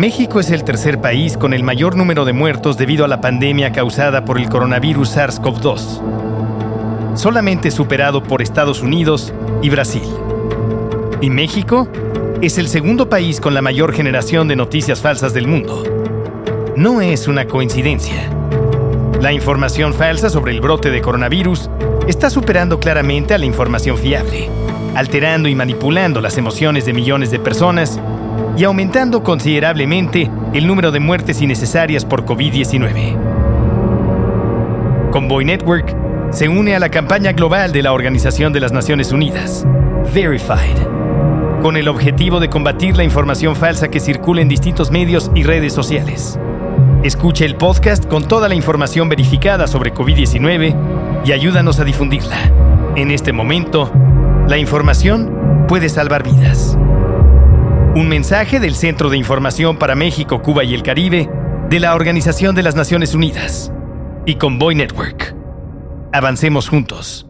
México es el tercer país con el mayor número de muertos debido a la pandemia causada por el coronavirus SARS-CoV-2, solamente superado por Estados Unidos y Brasil. Y México es el segundo país con la mayor generación de noticias falsas del mundo. No es una coincidencia. La información falsa sobre el brote de coronavirus está superando claramente a la información fiable, alterando y manipulando las emociones de millones de personas y aumentando considerablemente el número de muertes innecesarias por COVID-19. Convoy Network se une a la campaña global de la Organización de las Naciones Unidas, Verified, con el objetivo de combatir la información falsa que circula en distintos medios y redes sociales. Escuche el podcast con toda la información verificada sobre COVID-19 y ayúdanos a difundirla. En este momento, la información puede salvar vidas. Un mensaje del Centro de Información para México, Cuba y el Caribe de la Organización de las Naciones Unidas y Convoy Network. Avancemos juntos.